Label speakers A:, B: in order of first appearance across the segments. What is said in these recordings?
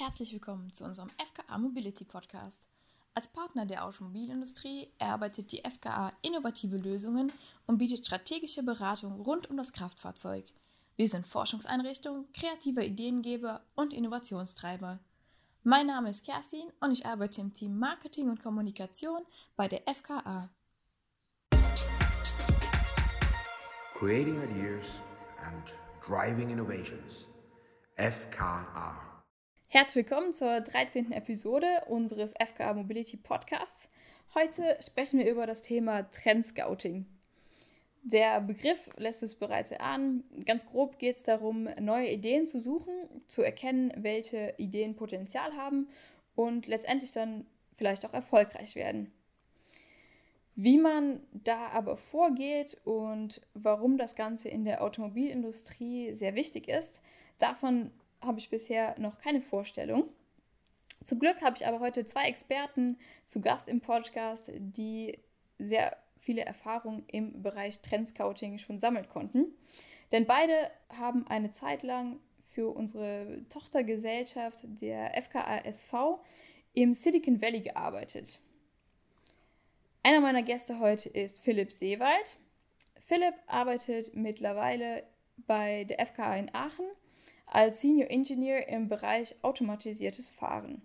A: Herzlich willkommen zu unserem FKA Mobility Podcast. Als Partner der Automobilindustrie erarbeitet die FKA innovative Lösungen und bietet strategische Beratung rund um das Kraftfahrzeug. Wir sind Forschungseinrichtung, kreativer Ideengeber und Innovationstreiber. Mein Name ist Kerstin und ich arbeite im Team Marketing und Kommunikation bei der FKA.
B: Creating Ideas and Driving Innovations. FKA.
A: Herzlich willkommen zur 13. Episode unseres FKA Mobility Podcasts. Heute sprechen wir über das Thema Trendscouting. Der Begriff lässt es bereits erahnen. Ganz grob geht es darum, neue Ideen zu suchen, zu erkennen, welche Ideen Potenzial haben und letztendlich dann vielleicht auch erfolgreich werden. Wie man da aber vorgeht und warum das Ganze in der Automobilindustrie sehr wichtig ist, davon habe ich bisher noch keine Vorstellung. Zum Glück habe ich aber heute zwei Experten zu Gast im Podcast, die sehr viele Erfahrungen im Bereich Trendscouting schon sammeln konnten. Denn beide haben eine Zeit lang für unsere Tochtergesellschaft der FKASV im Silicon Valley gearbeitet. Einer meiner Gäste heute ist Philipp Seewald. Philipp arbeitet mittlerweile bei der FKA in Aachen als Senior Engineer im Bereich automatisiertes Fahren.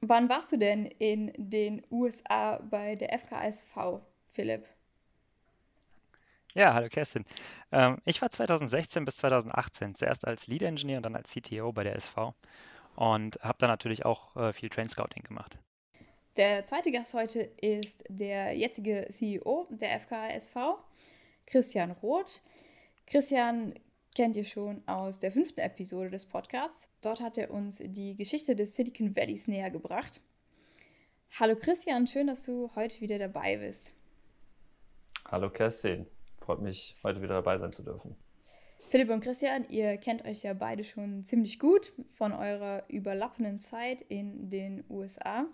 A: Wann warst du denn in den USA bei der FKSV, Philipp?
C: Ja, hallo Kerstin. Ähm, ich war 2016 bis 2018 zuerst als Lead Engineer und dann als CTO bei der SV und habe dann natürlich auch äh, viel Train Scouting gemacht.
A: Der zweite Gast heute ist der jetzige CEO der FKSV, Christian Roth. Christian kennt ihr schon aus der fünften Episode des Podcasts. Dort hat er uns die Geschichte des Silicon Valleys näher gebracht. Hallo Christian, schön, dass du heute wieder dabei bist.
D: Hallo Kerstin, freut mich, heute wieder dabei sein zu dürfen.
A: Philipp und Christian, ihr kennt euch ja beide schon ziemlich gut von eurer überlappenden Zeit in den USA.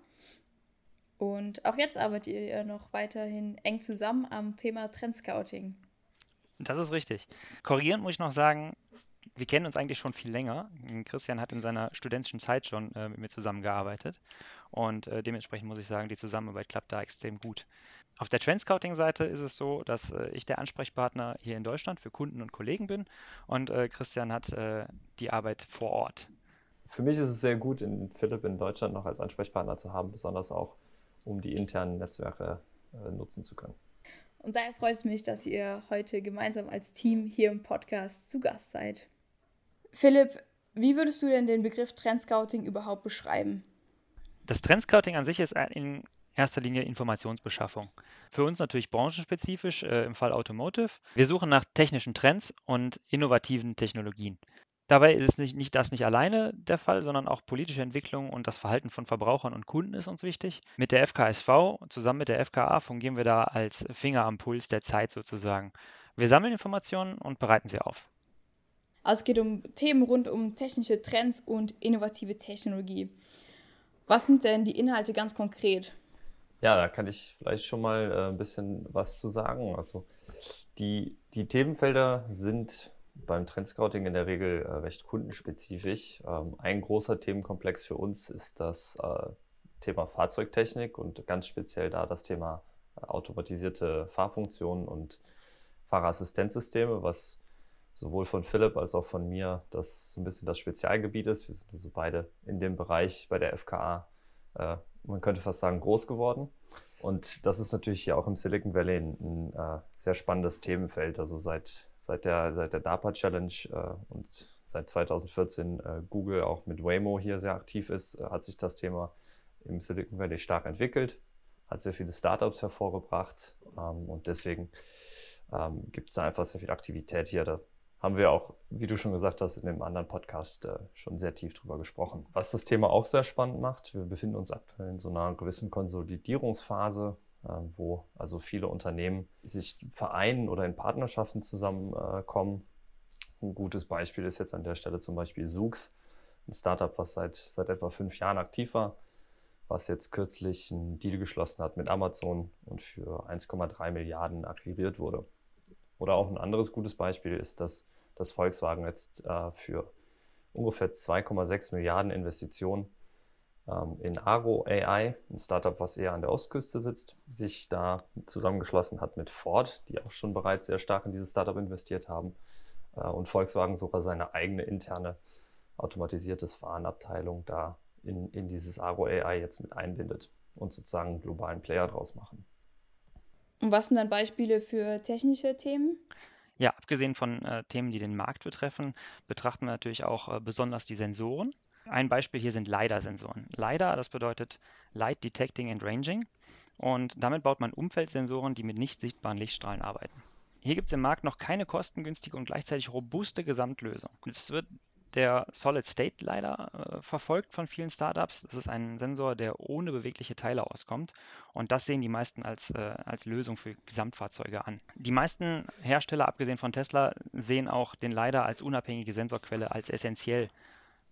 A: Und auch jetzt arbeitet ihr noch weiterhin eng zusammen am Thema Trendscouting.
C: Das ist richtig. Korrigierend muss ich noch sagen, wir kennen uns eigentlich schon viel länger. Christian hat in seiner studentischen Zeit schon äh, mit mir zusammengearbeitet und äh, dementsprechend muss ich sagen, die Zusammenarbeit klappt da extrem gut. Auf der Trendscouting-Seite ist es so, dass äh, ich der Ansprechpartner hier in Deutschland für Kunden und Kollegen bin und äh, Christian hat äh, die Arbeit vor Ort.
D: Für mich ist es sehr gut, in Philipp in Deutschland noch als Ansprechpartner zu haben, besonders auch, um die internen Netzwerke äh, nutzen zu können.
A: Und daher freut es mich, dass ihr heute gemeinsam als Team hier im Podcast zu Gast seid. Philipp, wie würdest du denn den Begriff Trendscouting überhaupt beschreiben?
C: Das Trendscouting an sich ist in erster Linie Informationsbeschaffung. Für uns natürlich branchenspezifisch, äh, im Fall Automotive. Wir suchen nach technischen Trends und innovativen Technologien. Dabei ist nicht, nicht das nicht alleine der Fall, sondern auch politische Entwicklung und das Verhalten von Verbrauchern und Kunden ist uns wichtig. Mit der FKSV zusammen mit der FKA fungieren wir da als Finger am Puls der Zeit sozusagen. Wir sammeln Informationen und bereiten sie auf.
A: Also es geht um Themen rund um technische Trends und innovative Technologie. Was sind denn die Inhalte ganz konkret?
D: Ja, da kann ich vielleicht schon mal äh, ein bisschen was zu sagen. Also die, die Themenfelder sind beim Trendscouting in der Regel äh, recht kundenspezifisch. Ähm, ein großer Themenkomplex für uns ist das äh, Thema Fahrzeugtechnik und ganz speziell da das Thema äh, automatisierte Fahrfunktionen und Fahrerassistenzsysteme, was sowohl von Philipp als auch von mir das so ein bisschen das Spezialgebiet ist. Wir sind also beide in dem Bereich bei der FKA, äh, man könnte fast sagen, groß geworden. Und das ist natürlich hier auch im Silicon Valley ein, ein äh, sehr spannendes Themenfeld. Also seit seit der, seit der DARPA Challenge äh, und seit 2014 äh, Google auch mit Waymo hier sehr aktiv ist, äh, hat sich das Thema im Silicon Valley stark entwickelt, hat sehr viele Startups hervorgebracht ähm, und deswegen ähm, gibt es da einfach sehr viel Aktivität hier. Da haben wir auch, wie du schon gesagt hast, in dem anderen Podcast äh, schon sehr tief drüber gesprochen. Was das Thema auch sehr spannend macht, wir befinden uns aktuell in so einer gewissen Konsolidierungsphase wo also viele Unternehmen sich vereinen oder in Partnerschaften zusammenkommen. Ein gutes Beispiel ist jetzt an der Stelle zum Beispiel Sux, ein Startup, was seit, seit etwa fünf Jahren aktiv war, was jetzt kürzlich einen Deal geschlossen hat mit Amazon und für 1,3 Milliarden akquiriert wurde. Oder auch ein anderes gutes Beispiel ist, dass, dass Volkswagen jetzt äh, für ungefähr 2,6 Milliarden Investitionen in Aro AI, ein Startup, was eher an der Ostküste sitzt, sich da zusammengeschlossen hat mit Ford, die auch schon bereits sehr stark in dieses Startup investiert haben äh, und Volkswagen sogar seine eigene interne automatisiertes Fahrenabteilung da in, in dieses Aro AI jetzt mit einbindet und sozusagen einen globalen Player draus machen.
A: Und was sind dann Beispiele für technische Themen?
C: Ja, abgesehen von äh, Themen, die den Markt betreffen, betrachten wir natürlich auch äh, besonders die Sensoren. Ein Beispiel hier sind LiDAR-Sensoren. LiDAR, das bedeutet Light Detecting and Ranging. Und damit baut man Umfeldsensoren, die mit nicht sichtbaren Lichtstrahlen arbeiten. Hier gibt es im Markt noch keine kostengünstige und gleichzeitig robuste Gesamtlösung. Es wird der Solid State leider äh, verfolgt von vielen Startups. Das ist ein Sensor, der ohne bewegliche Teile auskommt. Und das sehen die meisten als, äh, als Lösung für Gesamtfahrzeuge an. Die meisten Hersteller, abgesehen von Tesla, sehen auch den LiDAR als unabhängige Sensorquelle als essentiell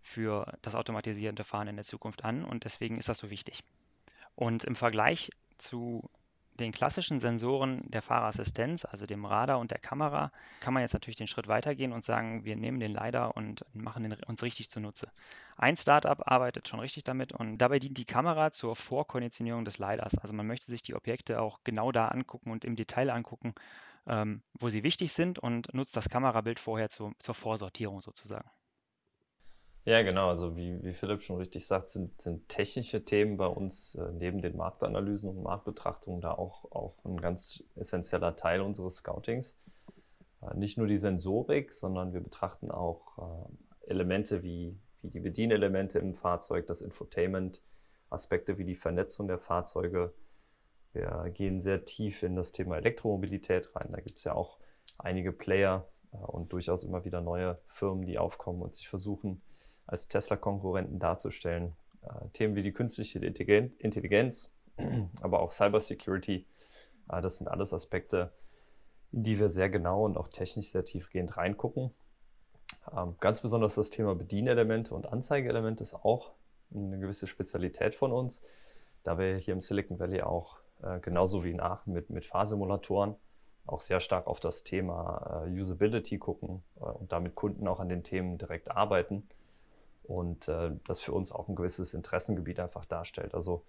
C: für das automatisierende Fahren in der Zukunft an. Und deswegen ist das so wichtig. Und im Vergleich zu den klassischen Sensoren der Fahrerassistenz, also dem Radar und der Kamera, kann man jetzt natürlich den Schritt weitergehen und sagen, wir nehmen den LiDAR und machen den uns richtig zunutze. Ein Startup arbeitet schon richtig damit und dabei dient die Kamera zur Vorkonditionierung des LiDARs. Also man möchte sich die Objekte auch genau da angucken und im Detail angucken, ähm, wo sie wichtig sind und nutzt das Kamerabild vorher zu, zur Vorsortierung sozusagen.
D: Ja, genau. Also wie, wie Philipp schon richtig sagt, sind, sind technische Themen bei uns äh, neben den Marktanalysen und Marktbetrachtungen da auch, auch ein ganz essentieller Teil unseres Scoutings. Äh, nicht nur die Sensorik, sondern wir betrachten auch äh, Elemente wie, wie die Bedienelemente im Fahrzeug, das Infotainment, Aspekte wie die Vernetzung der Fahrzeuge. Wir gehen sehr tief in das Thema Elektromobilität rein. Da gibt es ja auch einige Player äh, und durchaus immer wieder neue Firmen, die aufkommen und sich versuchen, als Tesla-Konkurrenten darzustellen. Äh, Themen wie die künstliche Intelligenz, aber auch Cybersecurity, äh, das sind alles Aspekte, in die wir sehr genau und auch technisch sehr tiefgehend reingucken. Ähm, ganz besonders das Thema Bedienelemente und Anzeigeelemente ist auch eine gewisse Spezialität von uns, da wir hier im Silicon Valley auch äh, genauso wie in Aachen mit, mit Fahrsimulatoren auch sehr stark auf das Thema äh, Usability gucken äh, und damit Kunden auch an den Themen direkt arbeiten und äh, das für uns auch ein gewisses Interessengebiet einfach darstellt. Also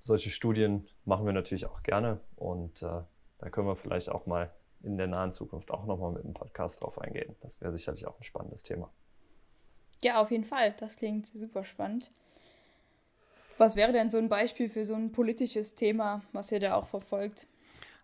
D: solche Studien machen wir natürlich auch gerne und äh, da können wir vielleicht auch mal in der nahen Zukunft auch nochmal mit einem Podcast drauf eingehen. Das wäre sicherlich auch ein spannendes Thema.
A: Ja, auf jeden Fall. Das klingt super spannend. Was wäre denn so ein Beispiel für so ein politisches Thema, was ihr da auch verfolgt?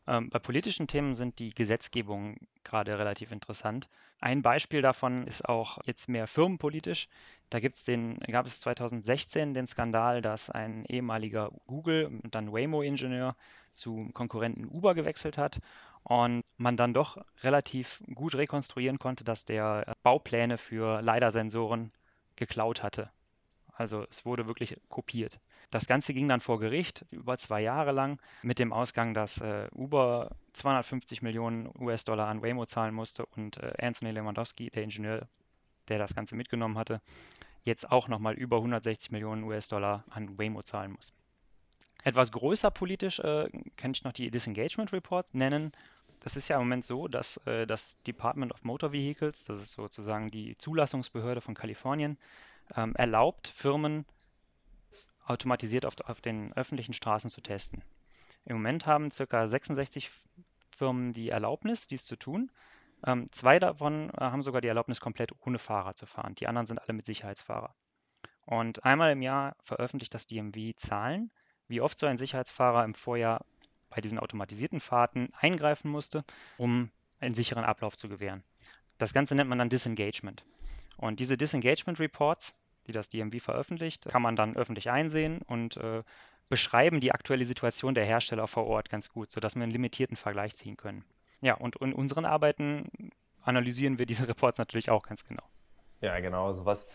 C: Ähm, bei politischen Themen sind die Gesetzgebungen gerade relativ interessant. Ein Beispiel davon ist auch jetzt mehr firmenpolitisch. Da gibt's den, gab es 2016 den Skandal, dass ein ehemaliger Google und dann Waymo-Ingenieur zu Konkurrenten Uber gewechselt hat und man dann doch relativ gut rekonstruieren konnte, dass der Baupläne für LiDAR-Sensoren geklaut hatte. Also es wurde wirklich kopiert. Das Ganze ging dann vor Gericht über zwei Jahre lang mit dem Ausgang, dass äh, Uber 250 Millionen US-Dollar an Waymo zahlen musste und äh, Anthony Lewandowski, der Ingenieur, der das Ganze mitgenommen hatte, jetzt auch nochmal über 160 Millionen US-Dollar an Waymo zahlen muss. Etwas größer politisch äh, kann ich noch die Disengagement Report nennen. Das ist ja im Moment so, dass äh, das Department of Motor Vehicles, das ist sozusagen die Zulassungsbehörde von Kalifornien, ähm, erlaubt Firmen automatisiert auf, auf den öffentlichen Straßen zu testen. Im Moment haben ca. 66 Firmen die Erlaubnis, dies zu tun. Ähm, zwei davon äh, haben sogar die Erlaubnis, komplett ohne Fahrer zu fahren. Die anderen sind alle mit Sicherheitsfahrer. Und einmal im Jahr veröffentlicht das DMV Zahlen, wie oft so ein Sicherheitsfahrer im Vorjahr bei diesen automatisierten Fahrten eingreifen musste, um einen sicheren Ablauf zu gewähren. Das Ganze nennt man dann Disengagement. Und diese Disengagement Reports die das DMV veröffentlicht, kann man dann öffentlich einsehen und äh, beschreiben die aktuelle Situation der Hersteller vor Ort ganz gut, sodass wir einen limitierten Vergleich ziehen können. Ja, und in unseren Arbeiten analysieren wir diese Reports natürlich auch ganz genau.
D: Ja, genau. Also was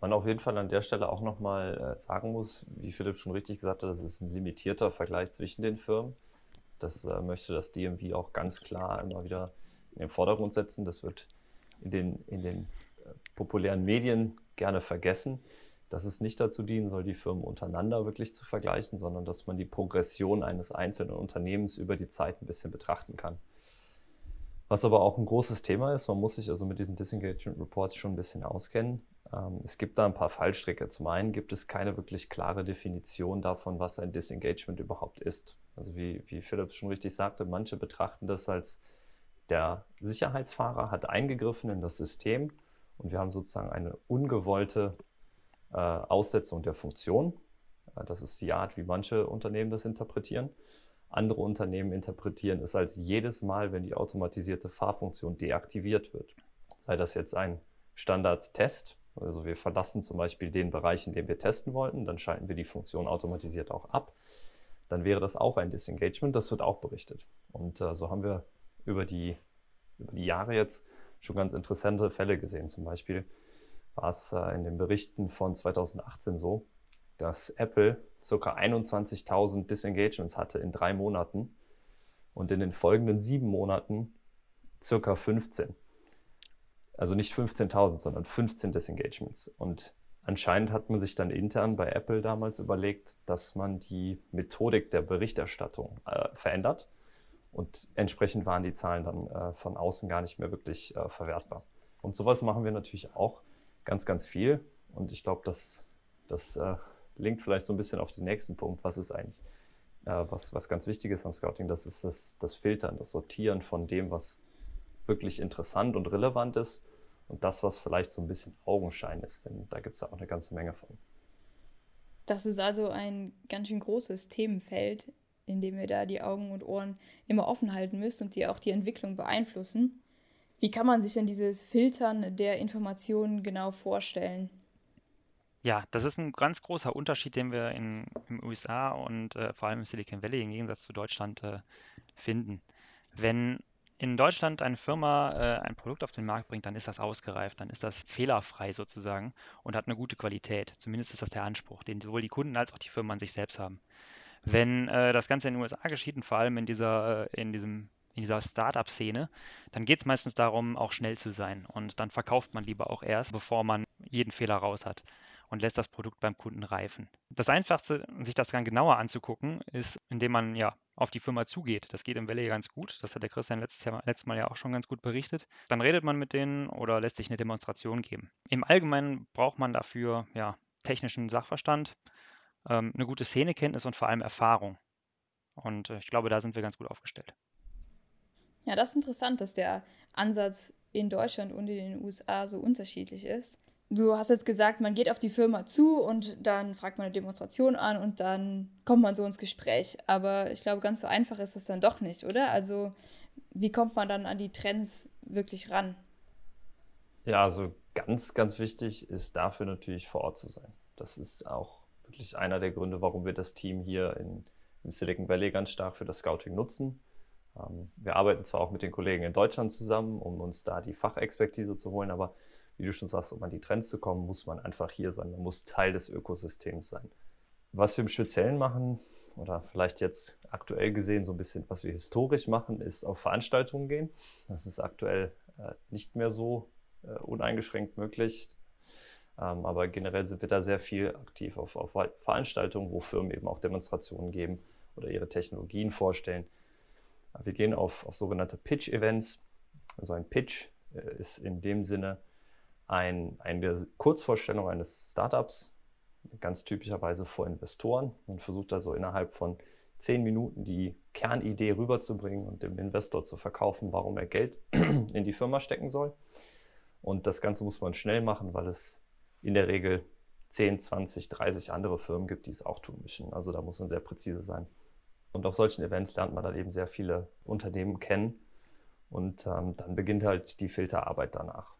D: man auf jeden Fall an der Stelle auch nochmal äh, sagen muss, wie Philipp schon richtig gesagt hat, das ist ein limitierter Vergleich zwischen den Firmen. Das äh, möchte das DMV auch ganz klar immer wieder in den Vordergrund setzen. Das wird in den, in den äh, populären Medien gerne vergessen, dass es nicht dazu dienen soll, die Firmen untereinander wirklich zu vergleichen, sondern dass man die Progression eines einzelnen Unternehmens über die Zeit ein bisschen betrachten kann. Was aber auch ein großes Thema ist, man muss sich also mit diesen Disengagement Reports schon ein bisschen auskennen. Ähm, es gibt da ein paar Fallstricke. Zum einen gibt es keine wirklich klare Definition davon, was ein Disengagement überhaupt ist. Also wie, wie Philipp schon richtig sagte, manche betrachten das als der Sicherheitsfahrer hat eingegriffen in das System und wir haben sozusagen eine ungewollte äh, Aussetzung der Funktion. Äh, das ist die Art, wie manche Unternehmen das interpretieren. Andere Unternehmen interpretieren es als jedes Mal, wenn die automatisierte Fahrfunktion deaktiviert wird. Sei das jetzt ein Standard-Test, also wir verlassen zum Beispiel den Bereich, in dem wir testen wollten, dann schalten wir die Funktion automatisiert auch ab. Dann wäre das auch ein Disengagement, das wird auch berichtet. Und äh, so haben wir über die, über die Jahre jetzt schon ganz interessante Fälle gesehen. Zum Beispiel war es äh, in den Berichten von 2018 so, dass Apple ca. 21.000 Disengagements hatte in drei Monaten und in den folgenden sieben Monaten ca. 15. Also nicht 15.000, sondern 15 Disengagements. Und anscheinend hat man sich dann intern bei Apple damals überlegt, dass man die Methodik der Berichterstattung äh, verändert und entsprechend waren die Zahlen dann äh, von außen gar nicht mehr wirklich äh, verwertbar. Und sowas machen wir natürlich auch ganz, ganz viel. Und ich glaube, das, das äh, linkt vielleicht so ein bisschen auf den nächsten Punkt. Was ist eigentlich, äh, was, was ganz wichtig ist am Scouting? Das ist das, das Filtern, das Sortieren von dem, was wirklich interessant und relevant ist und das, was vielleicht so ein bisschen Augenschein ist. Denn da gibt es ja auch eine ganze Menge von.
A: Das ist also ein ganz schön großes Themenfeld, indem ihr da die Augen und Ohren immer offen halten müsst und die auch die Entwicklung beeinflussen. Wie kann man sich denn dieses Filtern der Informationen genau vorstellen?
C: Ja, das ist ein ganz großer Unterschied, den wir in, den USA und äh, vor allem im Silicon Valley im Gegensatz zu Deutschland äh, finden. Wenn in Deutschland eine Firma äh, ein Produkt auf den Markt bringt, dann ist das ausgereift, dann ist das fehlerfrei sozusagen und hat eine gute Qualität. Zumindest ist das der Anspruch, den sowohl die Kunden als auch die Firmen an sich selbst haben. Wenn äh, das Ganze in den USA geschieht und vor allem in dieser, äh, in diesem in dieser Startup-Szene, dann geht es meistens darum, auch schnell zu sein. Und dann verkauft man lieber auch erst, bevor man jeden Fehler raus hat und lässt das Produkt beim Kunden reifen. Das Einfachste, sich das dann genauer anzugucken, ist, indem man ja auf die Firma zugeht. Das geht im Valley ganz gut. Das hat der Christian letztes, Jahr, letztes Mal ja auch schon ganz gut berichtet. Dann redet man mit denen oder lässt sich eine Demonstration geben. Im Allgemeinen braucht man dafür ja, technischen Sachverstand, ähm, eine gute Szenekenntnis und vor allem Erfahrung. Und äh, ich glaube, da sind wir ganz gut aufgestellt.
A: Ja, das ist interessant, dass der Ansatz in Deutschland und in den USA so unterschiedlich ist. Du hast jetzt gesagt, man geht auf die Firma zu und dann fragt man eine Demonstration an und dann kommt man so ins Gespräch. Aber ich glaube, ganz so einfach ist das dann doch nicht, oder? Also, wie kommt man dann an die Trends wirklich ran?
D: Ja, also ganz, ganz wichtig ist dafür natürlich vor Ort zu sein. Das ist auch wirklich einer der Gründe, warum wir das Team hier in, im Silicon Valley ganz stark für das Scouting nutzen. Ähm, wir arbeiten zwar auch mit den Kollegen in Deutschland zusammen, um uns da die Fachexpertise zu holen, aber wie du schon sagst, um an die Trends zu kommen, muss man einfach hier sein. Man muss Teil des Ökosystems sein. Was wir im Speziellen machen, oder vielleicht jetzt aktuell gesehen so ein bisschen, was wir historisch machen, ist auf Veranstaltungen gehen. Das ist aktuell äh, nicht mehr so äh, uneingeschränkt möglich. Ähm, aber generell sind wir da sehr viel aktiv auf, auf Veranstaltungen, wo Firmen eben auch Demonstrationen geben oder ihre Technologien vorstellen. Wir gehen auf, auf sogenannte Pitch-Events. Also ein Pitch äh, ist in dem Sinne ein, eine Kurzvorstellung eines Startups, ganz typischerweise vor Investoren. Man versucht also innerhalb von zehn Minuten die Kernidee rüberzubringen und dem Investor zu verkaufen, warum er Geld in die Firma stecken soll. Und das Ganze muss man schnell machen, weil es in der Regel 10, 20, 30 andere Firmen gibt, die es auch tun müssen. Also da muss man sehr präzise sein. Und auf solchen Events lernt man dann eben sehr viele Unternehmen kennen und ähm, dann beginnt halt die Filterarbeit danach.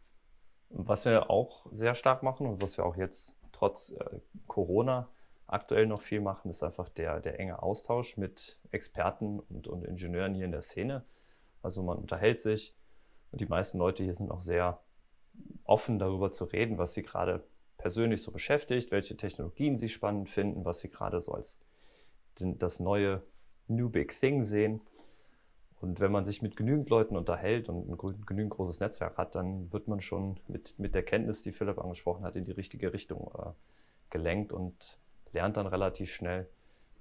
D: Was wir auch sehr stark machen und was wir auch jetzt trotz äh, Corona aktuell noch viel machen, ist einfach der, der enge Austausch mit Experten und, und Ingenieuren hier in der Szene. Also man unterhält sich und die meisten Leute hier sind auch sehr offen darüber zu reden, was sie gerade persönlich so beschäftigt, welche Technologien sie spannend finden, was sie gerade so als das neue New Big Thing sehen. Und wenn man sich mit genügend Leuten unterhält und ein genügend großes Netzwerk hat, dann wird man schon mit, mit der Kenntnis, die Philipp angesprochen hat, in die richtige Richtung äh, gelenkt und lernt dann relativ schnell,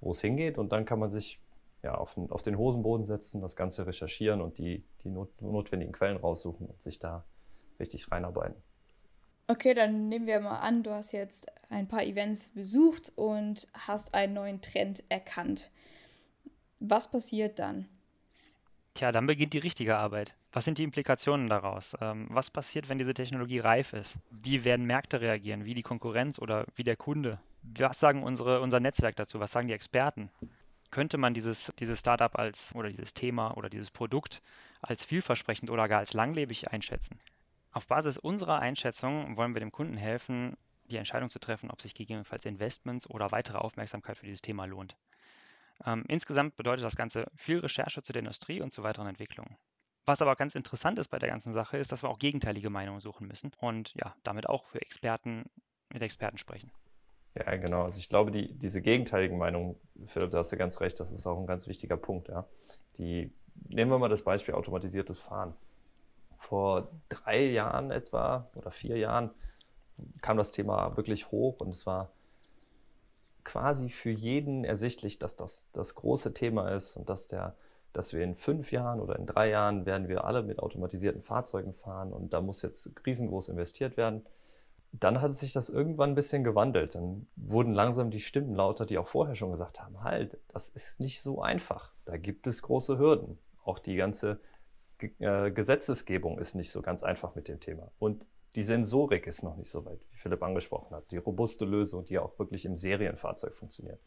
D: wo es hingeht. Und dann kann man sich ja, auf, den, auf den Hosenboden setzen, das Ganze recherchieren und die, die not, notwendigen Quellen raussuchen und sich da richtig reinarbeiten.
A: Okay, dann nehmen wir mal an, du hast jetzt ein paar Events besucht und hast einen neuen Trend erkannt. Was passiert dann?
C: Tja, dann beginnt die richtige Arbeit. Was sind die Implikationen daraus? Ähm, was passiert, wenn diese Technologie reif ist? Wie werden Märkte reagieren? Wie die Konkurrenz oder wie der Kunde? Was sagen unsere, unser Netzwerk dazu? Was sagen die Experten? Könnte man dieses, dieses Startup als oder dieses Thema oder dieses Produkt als vielversprechend oder gar als langlebig einschätzen? Auf Basis unserer Einschätzung wollen wir dem Kunden helfen, die Entscheidung zu treffen, ob sich gegebenenfalls Investments oder weitere Aufmerksamkeit für dieses Thema lohnt. Ähm, insgesamt bedeutet das Ganze viel Recherche zu der Industrie und zu weiteren Entwicklungen. Was aber ganz interessant ist bei der ganzen Sache, ist, dass wir auch gegenteilige Meinungen suchen müssen und ja, damit auch für Experten mit Experten sprechen.
D: Ja, genau. Also ich glaube, die, diese gegenteiligen Meinungen, Philipp, da hast du ganz recht, das ist auch ein ganz wichtiger Punkt. Ja. Die, nehmen wir mal das Beispiel automatisiertes Fahren vor drei Jahren etwa oder vier Jahren kam das Thema wirklich hoch und es war quasi für jeden ersichtlich, dass das das große Thema ist und dass der dass wir in fünf Jahren oder in drei Jahren werden wir alle mit automatisierten Fahrzeugen fahren und da muss jetzt riesengroß investiert werden. Dann hat sich das irgendwann ein bisschen gewandelt. Dann wurden langsam die Stimmen lauter, die auch vorher schon gesagt haben, halt, das ist nicht so einfach. Da gibt es große Hürden. Auch die ganze äh, Gesetzesgebung ist nicht so ganz einfach mit dem Thema. Und die Sensorik ist noch nicht so weit, wie Philipp angesprochen hat. Die robuste Lösung, die auch wirklich im Serienfahrzeug funktioniert.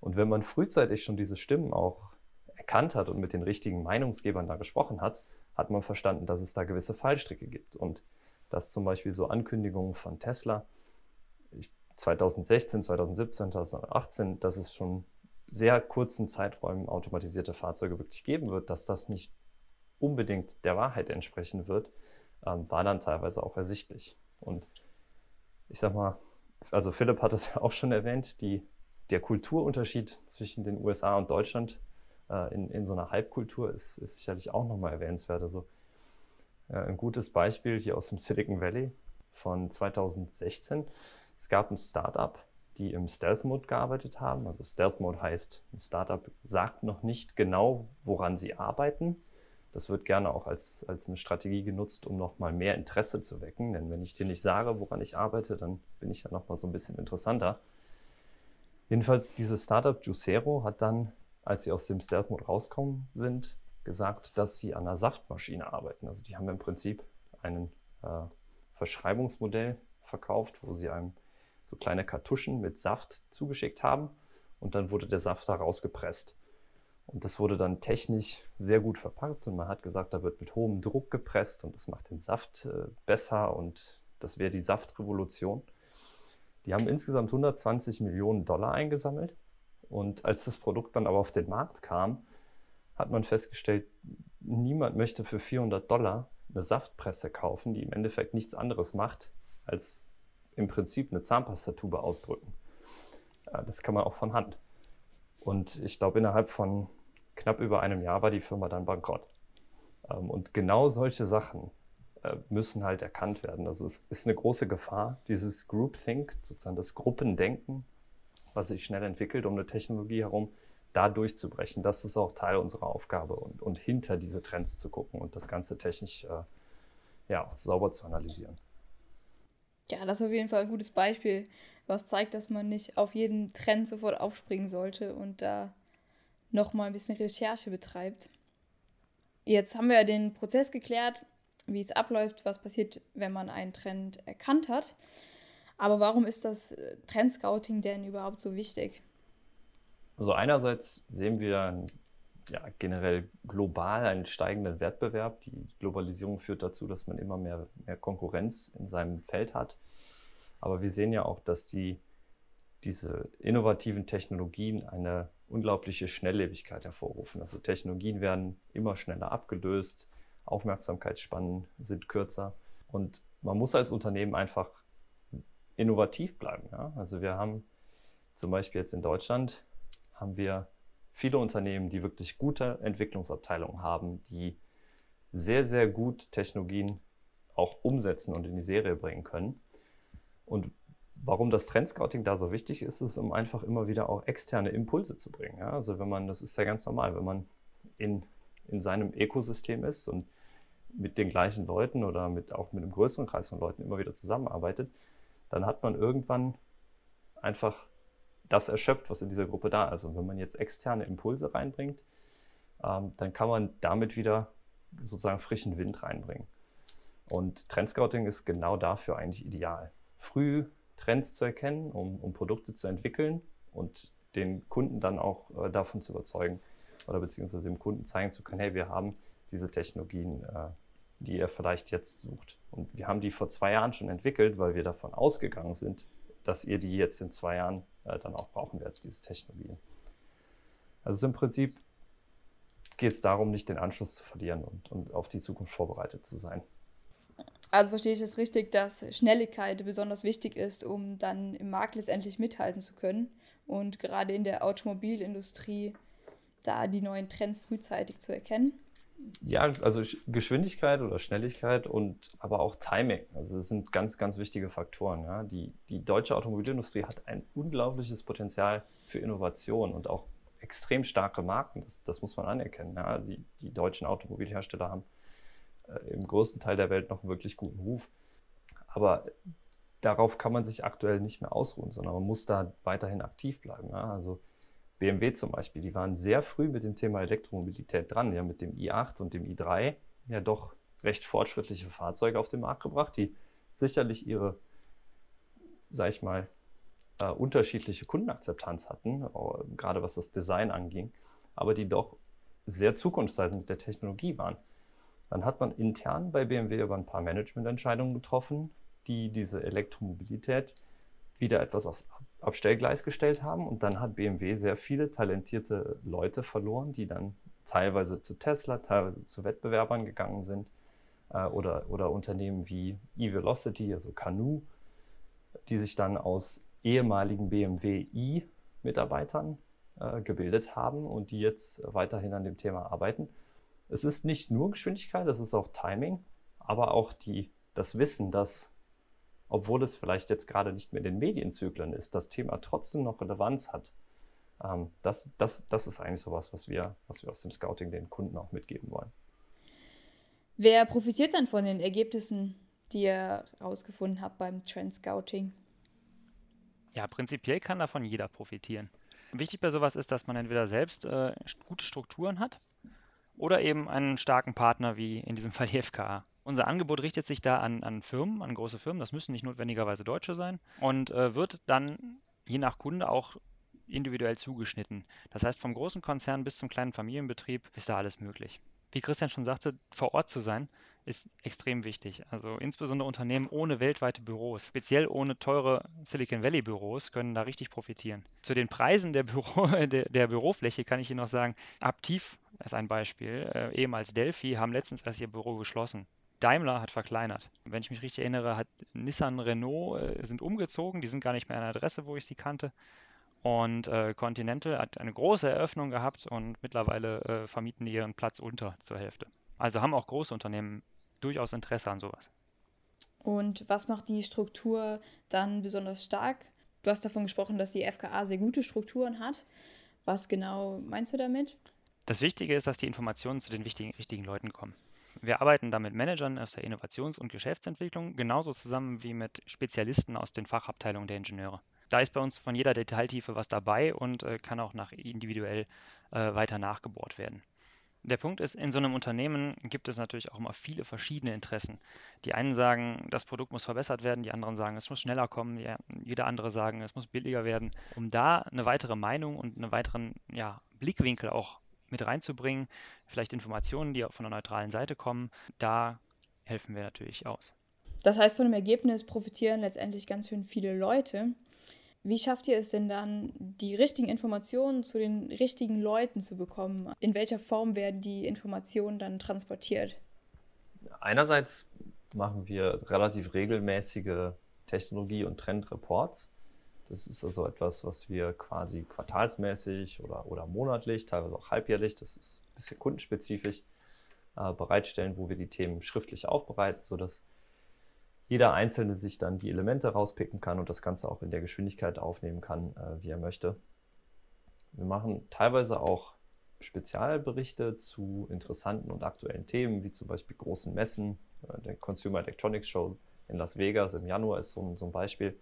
D: Und wenn man frühzeitig schon diese Stimmen auch erkannt hat und mit den richtigen Meinungsgebern da gesprochen hat, hat man verstanden, dass es da gewisse Fallstricke gibt. Und dass zum Beispiel so Ankündigungen von Tesla 2016, 2017, 2018, dass es schon sehr kurzen Zeiträumen automatisierte Fahrzeuge wirklich geben wird, dass das nicht unbedingt der Wahrheit entsprechen wird, ähm, war dann teilweise auch ersichtlich. Und ich sag mal, also Philipp hat es ja auch schon erwähnt, die, der Kulturunterschied zwischen den USA und Deutschland äh, in, in so einer Halbkultur ist, ist sicherlich auch nochmal erwähnenswert. Also äh, ein gutes Beispiel hier aus dem Silicon Valley von 2016. Es gab ein Startup, die im Stealth Mode gearbeitet haben. Also Stealth Mode heißt, ein Startup sagt noch nicht genau, woran sie arbeiten, das wird gerne auch als, als eine Strategie genutzt, um nochmal mehr Interesse zu wecken. Denn wenn ich dir nicht sage, woran ich arbeite, dann bin ich ja nochmal so ein bisschen interessanter. Jedenfalls, dieses Startup Juicero hat dann, als sie aus dem Stealth-Mode rauskommen sind, gesagt, dass sie an einer Saftmaschine arbeiten. Also die haben im Prinzip ein äh, Verschreibungsmodell verkauft, wo sie einem so kleine Kartuschen mit Saft zugeschickt haben und dann wurde der Saft da rausgepresst. Und das wurde dann technisch sehr gut verpackt und man hat gesagt, da wird mit hohem Druck gepresst und das macht den Saft äh, besser und das wäre die Saftrevolution. Die haben insgesamt 120 Millionen Dollar eingesammelt und als das Produkt dann aber auf den Markt kam, hat man festgestellt, niemand möchte für 400 Dollar eine Saftpresse kaufen, die im Endeffekt nichts anderes macht, als im Prinzip eine Zahnpastatube ausdrücken. Das kann man auch von Hand. Und ich glaube, innerhalb von knapp über einem Jahr war die Firma dann bankrott. Ähm, und genau solche Sachen äh, müssen halt erkannt werden. Das ist, ist eine große Gefahr, dieses Groupthink, sozusagen das Gruppendenken, was sich schnell entwickelt um eine Technologie herum, da durchzubrechen. Das ist auch Teil unserer Aufgabe und, und hinter diese Trends zu gucken und das Ganze technisch äh, ja, auch sauber zu analysieren.
A: Ja, das ist auf jeden Fall ein gutes Beispiel, was zeigt, dass man nicht auf jeden Trend sofort aufspringen sollte und da nochmal ein bisschen Recherche betreibt. Jetzt haben wir ja den Prozess geklärt, wie es abläuft, was passiert, wenn man einen Trend erkannt hat. Aber warum ist das äh, Trendscouting denn überhaupt so wichtig?
D: Also einerseits sehen wir ja, generell global einen steigenden Wettbewerb. Die Globalisierung führt dazu, dass man immer mehr, mehr Konkurrenz in seinem Feld hat. Aber wir sehen ja auch, dass die, diese innovativen Technologien eine unglaubliche Schnelllebigkeit hervorrufen. Also Technologien werden immer schneller abgelöst, Aufmerksamkeitsspannen sind kürzer und man muss als Unternehmen einfach innovativ bleiben. Ja? Also wir haben zum Beispiel jetzt in Deutschland haben wir viele Unternehmen, die wirklich gute Entwicklungsabteilungen haben, die sehr, sehr gut Technologien auch umsetzen und in die Serie bringen können. Und warum das Trendscouting da so wichtig ist, ist, um einfach immer wieder auch externe Impulse zu bringen. Ja? Also wenn man, das ist ja ganz normal, wenn man in, in seinem Ökosystem ist und mit den gleichen Leuten oder mit, auch mit einem größeren Kreis von Leuten immer wieder zusammenarbeitet, dann hat man irgendwann einfach das erschöpft, was in dieser Gruppe da ist. Also wenn man jetzt externe Impulse reinbringt, ähm, dann kann man damit wieder sozusagen frischen Wind reinbringen. Und Trendscouting ist genau dafür eigentlich ideal. Früh Trends zu erkennen, um, um Produkte zu entwickeln und den Kunden dann auch äh, davon zu überzeugen oder beziehungsweise dem Kunden zeigen zu können, hey, wir haben diese Technologien, äh, die er vielleicht jetzt sucht. Und wir haben die vor zwei Jahren schon entwickelt, weil wir davon ausgegangen sind, dass ihr die jetzt in zwei Jahren äh, dann auch brauchen werdet, diese Technologien. Also im Prinzip geht es darum, nicht den Anschluss zu verlieren und, und auf die Zukunft vorbereitet zu sein.
A: Also verstehe ich es richtig, dass Schnelligkeit besonders wichtig ist, um dann im Markt letztendlich mithalten zu können und gerade in der Automobilindustrie da die neuen Trends frühzeitig zu erkennen?
D: Ja, also Geschwindigkeit oder Schnelligkeit und aber auch Timing. Also das sind ganz, ganz wichtige Faktoren. Ja. Die, die deutsche Automobilindustrie hat ein unglaubliches Potenzial für Innovation und auch extrem starke Marken. Das, das muss man anerkennen. Ja. Die, die deutschen Automobilhersteller haben im größten Teil der Welt noch einen wirklich guten Ruf. Aber darauf kann man sich aktuell nicht mehr ausruhen, sondern man muss da weiterhin aktiv bleiben. Ja. Also BMW zum Beispiel, die waren sehr früh mit dem Thema Elektromobilität dran. Ja, mit dem i8 und dem i3 ja doch recht fortschrittliche Fahrzeuge auf den Markt gebracht, die sicherlich ihre, sag ich mal, äh, unterschiedliche Kundenakzeptanz hatten, äh, gerade was das Design anging, aber die doch sehr zukunftsweisend mit der Technologie waren. Dann hat man intern bei BMW über ein paar Managemententscheidungen getroffen, die diese Elektromobilität wieder etwas aufs Abstellgleis gestellt haben. Und dann hat BMW sehr viele talentierte Leute verloren, die dann teilweise zu Tesla, teilweise zu Wettbewerbern gegangen sind. Äh, oder, oder Unternehmen wie eVelocity, also Canoe, die sich dann aus ehemaligen BMW i-Mitarbeitern äh, gebildet haben und die jetzt weiterhin an dem Thema arbeiten. Es ist nicht nur Geschwindigkeit, es ist auch Timing, aber auch die, das Wissen, dass obwohl es vielleicht jetzt gerade nicht mehr in den Medienzyklen ist, das Thema trotzdem noch Relevanz hat. Ähm, das, das, das ist eigentlich sowas, was wir, was wir aus dem Scouting den Kunden auch mitgeben wollen.
A: Wer profitiert dann von den Ergebnissen, die ihr herausgefunden habt beim Trend Scouting?
C: Ja, prinzipiell kann davon jeder profitieren. Wichtig bei sowas ist, dass man entweder selbst äh, gute Strukturen hat oder eben einen starken Partner wie in diesem Fall die FKA. Unser Angebot richtet sich da an, an Firmen, an große Firmen, das müssen nicht notwendigerweise Deutsche sein, und äh, wird dann je nach Kunde auch individuell zugeschnitten. Das heißt, vom großen Konzern bis zum kleinen Familienbetrieb ist da alles möglich. Wie Christian schon sagte, vor Ort zu sein, ist extrem wichtig. Also insbesondere Unternehmen ohne weltweite Büros, speziell ohne teure Silicon Valley Büros, können da richtig profitieren. Zu den Preisen der, Büro, der, der Bürofläche kann ich Ihnen noch sagen, Aptiv ist ein Beispiel, äh, ehemals Delphi, haben letztens erst ihr Büro geschlossen. Daimler hat verkleinert. Wenn ich mich richtig erinnere, hat Nissan, Renault äh, sind umgezogen, die sind gar nicht mehr an der Adresse, wo ich sie kannte. Und äh, Continental hat eine große Eröffnung gehabt und mittlerweile äh, vermieten die ihren Platz unter zur Hälfte. Also haben auch große Unternehmen durchaus Interesse an sowas.
A: Und was macht die Struktur dann besonders stark? Du hast davon gesprochen, dass die FKA sehr gute Strukturen hat. Was genau meinst du damit?
C: Das Wichtige ist, dass die Informationen zu den wichtigen, richtigen Leuten kommen. Wir arbeiten da mit Managern aus der Innovations- und Geschäftsentwicklung genauso zusammen wie mit Spezialisten aus den Fachabteilungen der Ingenieure. Da ist bei uns von jeder Detailtiefe was dabei und äh, kann auch nach individuell äh, weiter nachgebohrt werden. Der Punkt ist, in so einem Unternehmen gibt es natürlich auch immer viele verschiedene Interessen. Die einen sagen, das Produkt muss verbessert werden, die anderen sagen, es muss schneller kommen, die, jeder andere sagen, es muss billiger werden. Um da eine weitere Meinung und einen weiteren ja, Blickwinkel auch mit reinzubringen, vielleicht Informationen, die von einer neutralen Seite kommen, da helfen wir natürlich aus.
A: Das heißt, von dem Ergebnis profitieren letztendlich ganz schön viele Leute. Wie schafft ihr es denn dann, die richtigen Informationen zu den richtigen Leuten zu bekommen? In welcher Form werden die Informationen dann transportiert?
D: Einerseits machen wir relativ regelmäßige Technologie- und Trendreports. Das ist also etwas, was wir quasi quartalsmäßig oder, oder monatlich, teilweise auch halbjährlich, das ist ein bisschen kundenspezifisch, äh, bereitstellen, wo wir die Themen schriftlich aufbereiten, sodass jeder Einzelne sich dann die Elemente rauspicken kann und das Ganze auch in der Geschwindigkeit aufnehmen kann, äh, wie er möchte. Wir machen teilweise auch Spezialberichte zu interessanten und aktuellen Themen, wie zum Beispiel großen Messen. Äh, der Consumer Electronics Show in Las Vegas im Januar ist so so ein Beispiel,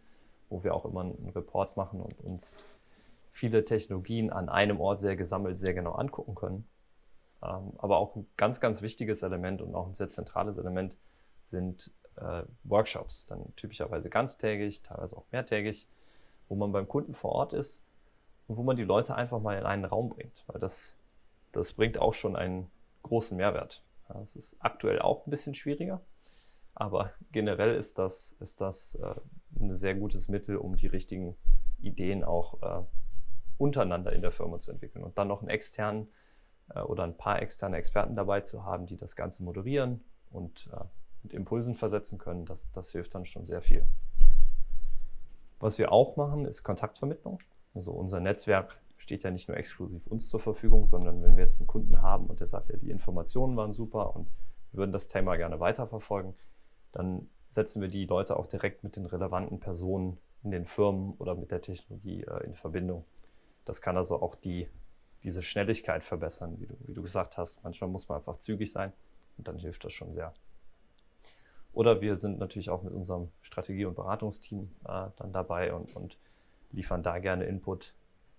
D: wo wir auch immer einen Report machen und uns viele Technologien an einem Ort sehr gesammelt, sehr genau angucken können. Ähm, aber auch ein ganz, ganz wichtiges Element und auch ein sehr zentrales Element sind äh, Workshops, dann typischerweise ganztägig, teilweise auch mehrtägig, wo man beim Kunden vor Ort ist und wo man die Leute einfach mal in einen Raum bringt, weil das, das bringt auch schon einen großen Mehrwert. Das ist aktuell auch ein bisschen schwieriger, aber generell ist das, ist das äh, ein sehr gutes Mittel, um die richtigen Ideen auch äh, untereinander in der Firma zu entwickeln und dann noch einen externen äh, oder ein paar externe Experten dabei zu haben, die das Ganze moderieren und äh, mit Impulsen versetzen können, das, das hilft dann schon sehr viel. Was wir auch machen, ist Kontaktvermittlung. Also unser Netzwerk steht ja nicht nur exklusiv uns zur Verfügung, sondern wenn wir jetzt einen Kunden haben und der sagt, ja, die Informationen waren super und wir würden das Thema gerne weiterverfolgen, dann setzen wir die Leute auch direkt mit den relevanten Personen in den Firmen oder mit der Technologie äh, in Verbindung. Das kann also auch die, diese Schnelligkeit verbessern, wie du, wie du gesagt hast. Manchmal muss man einfach zügig sein und dann hilft das schon sehr. Oder wir sind natürlich auch mit unserem Strategie- und Beratungsteam äh, dann dabei und, und, liefern da gerne Input,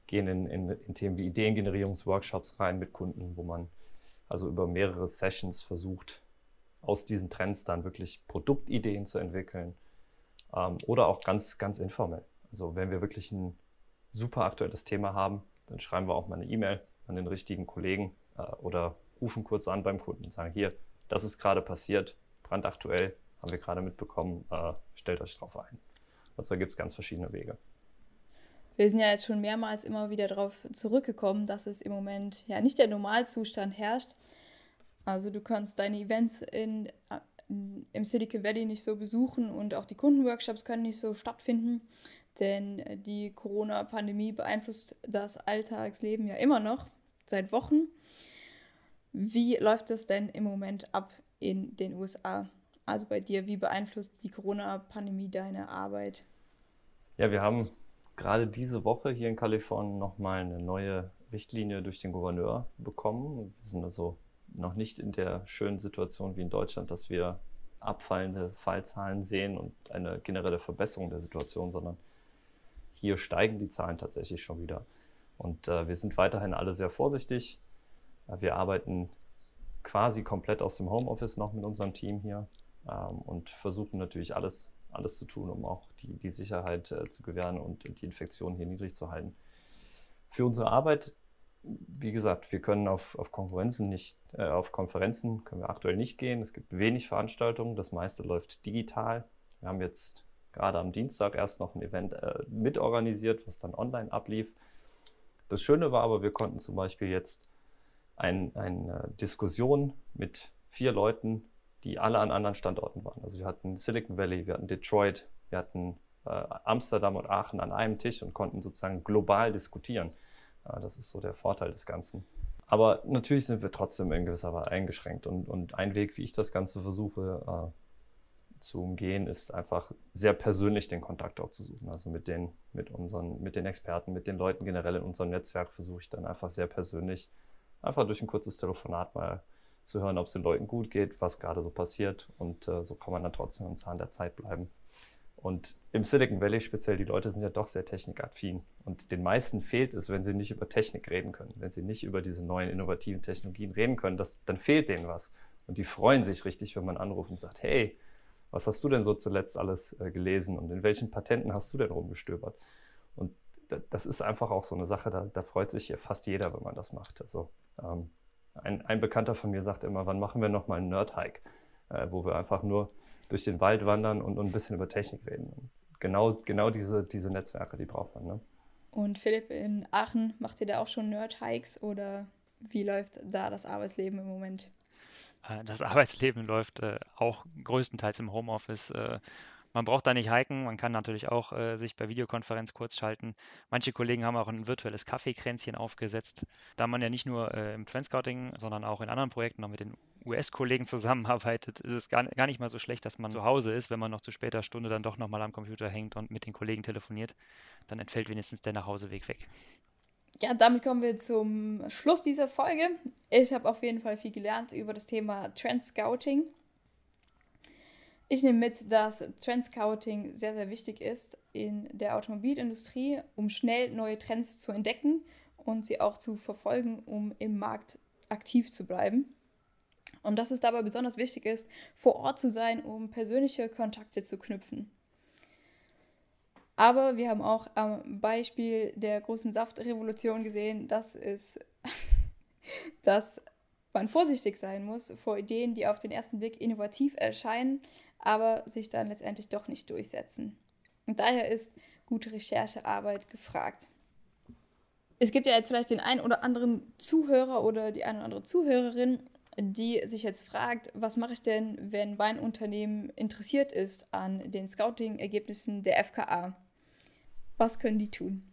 D: gehen in, in, in Themen wie Ideengenerierungsworkshops rein mit Kunden, wo man also über mehrere Sessions versucht, aus diesen Trends dann wirklich Produktideen zu entwickeln ähm, oder auch ganz, ganz informell. Also wenn wir wirklich ein super aktuelles Thema haben, dann schreiben wir auch mal eine E-Mail an den richtigen Kollegen äh, oder rufen kurz an beim Kunden und sagen, hier, das ist gerade passiert, brandaktuell, haben wir gerade mitbekommen, äh, stellt euch drauf ein. Also da gibt es ganz verschiedene Wege.
A: Wir sind ja jetzt schon mehrmals immer wieder darauf zurückgekommen, dass es im Moment ja nicht der Normalzustand herrscht. Also du kannst deine Events in, in, im Silicon Valley nicht so besuchen und auch die Kundenworkshops können nicht so stattfinden, denn die Corona-Pandemie beeinflusst das Alltagsleben ja immer noch seit Wochen. Wie läuft das denn im Moment ab in den USA? Also bei dir, wie beeinflusst die Corona-Pandemie deine Arbeit?
D: Ja, wir haben gerade diese Woche hier in Kalifornien nochmal eine neue Richtlinie durch den Gouverneur bekommen. Wir sind also noch nicht in der schönen Situation wie in Deutschland, dass wir abfallende Fallzahlen sehen und eine generelle Verbesserung der Situation, sondern hier steigen die Zahlen tatsächlich schon wieder. Und äh, wir sind weiterhin alle sehr vorsichtig. Wir arbeiten quasi komplett aus dem Homeoffice noch mit unserem Team hier ähm, und versuchen natürlich alles, alles zu tun, um auch die, die Sicherheit äh, zu gewähren und die Infektion hier niedrig zu halten. Für unsere Arbeit, wie gesagt, wir können auf, auf Konferenzen nicht, äh, auf Konferenzen können wir aktuell nicht gehen. Es gibt wenig Veranstaltungen, das meiste läuft digital. Wir haben jetzt gerade am Dienstag erst noch ein Event äh, mitorganisiert, was dann online ablief. Das Schöne war aber, wir konnten zum Beispiel jetzt ein, eine Diskussion mit vier Leuten, die alle an anderen Standorten waren. Also wir hatten Silicon Valley, wir hatten Detroit, wir hatten äh, Amsterdam und Aachen an einem Tisch und konnten sozusagen global diskutieren. Ja, das ist so der Vorteil des Ganzen. Aber natürlich sind wir trotzdem in gewisser Weise eingeschränkt. Und, und ein Weg, wie ich das Ganze versuche äh, zu umgehen, ist einfach sehr persönlich den Kontakt auch zu suchen. Also mit den, mit unseren, mit den Experten, mit den Leuten generell in unserem Netzwerk versuche ich dann einfach sehr persönlich einfach durch ein kurzes Telefonat mal zu hören, ob es den Leuten gut geht, was gerade so passiert. Und äh, so kann man dann trotzdem am Zahn der Zeit bleiben. Und im Silicon Valley speziell, die Leute sind ja doch sehr technikaffin. Und den meisten fehlt es, wenn sie nicht über Technik reden können, wenn sie nicht über diese neuen innovativen Technologien reden können, das, dann fehlt denen was. Und die freuen sich richtig, wenn man anruft und sagt, hey, was hast du denn so zuletzt alles äh, gelesen und in welchen Patenten hast du denn rumgestöbert? Und das ist einfach auch so eine Sache, da, da freut sich hier fast jeder, wenn man das macht. Also ähm, ein, ein, Bekannter von mir sagt immer, wann machen wir nochmal einen Nerd-Hike, äh, wo wir einfach nur durch den Wald wandern und, und, ein bisschen über Technik reden. Und genau, genau diese, diese Netzwerke, die braucht man. Ne?
A: Und Philipp, in Aachen macht ihr da auch schon Nerd-Hikes oder wie läuft da das Arbeitsleben im Moment?
C: Äh, das Arbeitsleben läuft äh, auch größtenteils im Homeoffice. Äh, man braucht da nicht hiken, man kann natürlich auch äh, sich bei Videokonferenz kurz schalten. Manche Kollegen haben auch ein virtuelles Kaffeekränzchen aufgesetzt. Da man ja nicht nur äh, im Trendscouting, sondern auch in anderen Projekten noch mit den US-Kollegen zusammenarbeitet, ist es gar, gar nicht mal so schlecht, dass man zu Hause ist, wenn man noch zu später Stunde dann doch nochmal am Computer hängt und mit den Kollegen telefoniert. Dann entfällt wenigstens der Nachhauseweg weg.
A: ja, damit kommen wir zum Schluss dieser Folge. Ich habe auf jeden Fall viel gelernt über das Thema Trend Scouting. Ich nehme mit, dass Trend Scouting sehr, sehr wichtig ist in der Automobilindustrie, um schnell neue Trends zu entdecken und sie auch zu verfolgen, um im Markt aktiv zu bleiben. Und dass es dabei besonders wichtig ist, vor Ort zu sein, um persönliche Kontakte zu knüpfen. Aber wir haben auch am Beispiel der großen Saftrevolution gesehen, dass es, dass man vorsichtig sein muss vor Ideen, die auf den ersten Blick innovativ erscheinen, aber sich dann letztendlich doch nicht durchsetzen. Und daher ist gute Recherchearbeit gefragt. Es gibt ja jetzt vielleicht den einen oder anderen Zuhörer oder die eine oder andere Zuhörerin, die sich jetzt fragt, was mache ich denn, wenn mein Unternehmen interessiert ist an den Scouting-Ergebnissen der FKA? Was können die tun?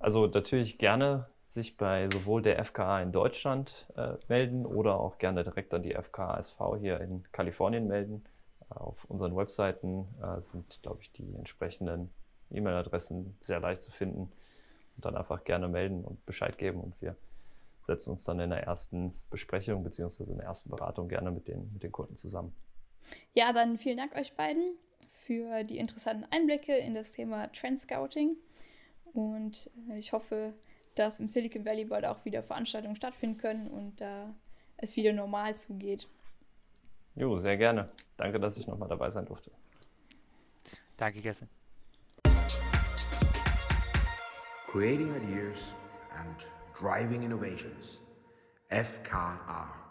D: Also natürlich gerne sich bei sowohl der FKA in Deutschland äh, melden oder auch gerne direkt an die FKA SV hier in Kalifornien melden. Auf unseren Webseiten äh, sind, glaube ich, die entsprechenden E-Mail-Adressen sehr leicht zu finden. Und dann einfach gerne melden und Bescheid geben. Und wir setzen uns dann in der ersten Besprechung bzw. in der ersten Beratung gerne mit den, mit den Kunden zusammen.
A: Ja, dann vielen Dank euch beiden für die interessanten Einblicke in das Thema Trend Scouting. Und äh, ich hoffe, dass im Silicon Valley bald auch wieder Veranstaltungen stattfinden können und da es wieder normal zugeht.
D: Jo, sehr gerne. Danke, dass ich nochmal dabei sein durfte.
C: Danke, Gessel.
B: Creating ideas and driving innovations. FKR.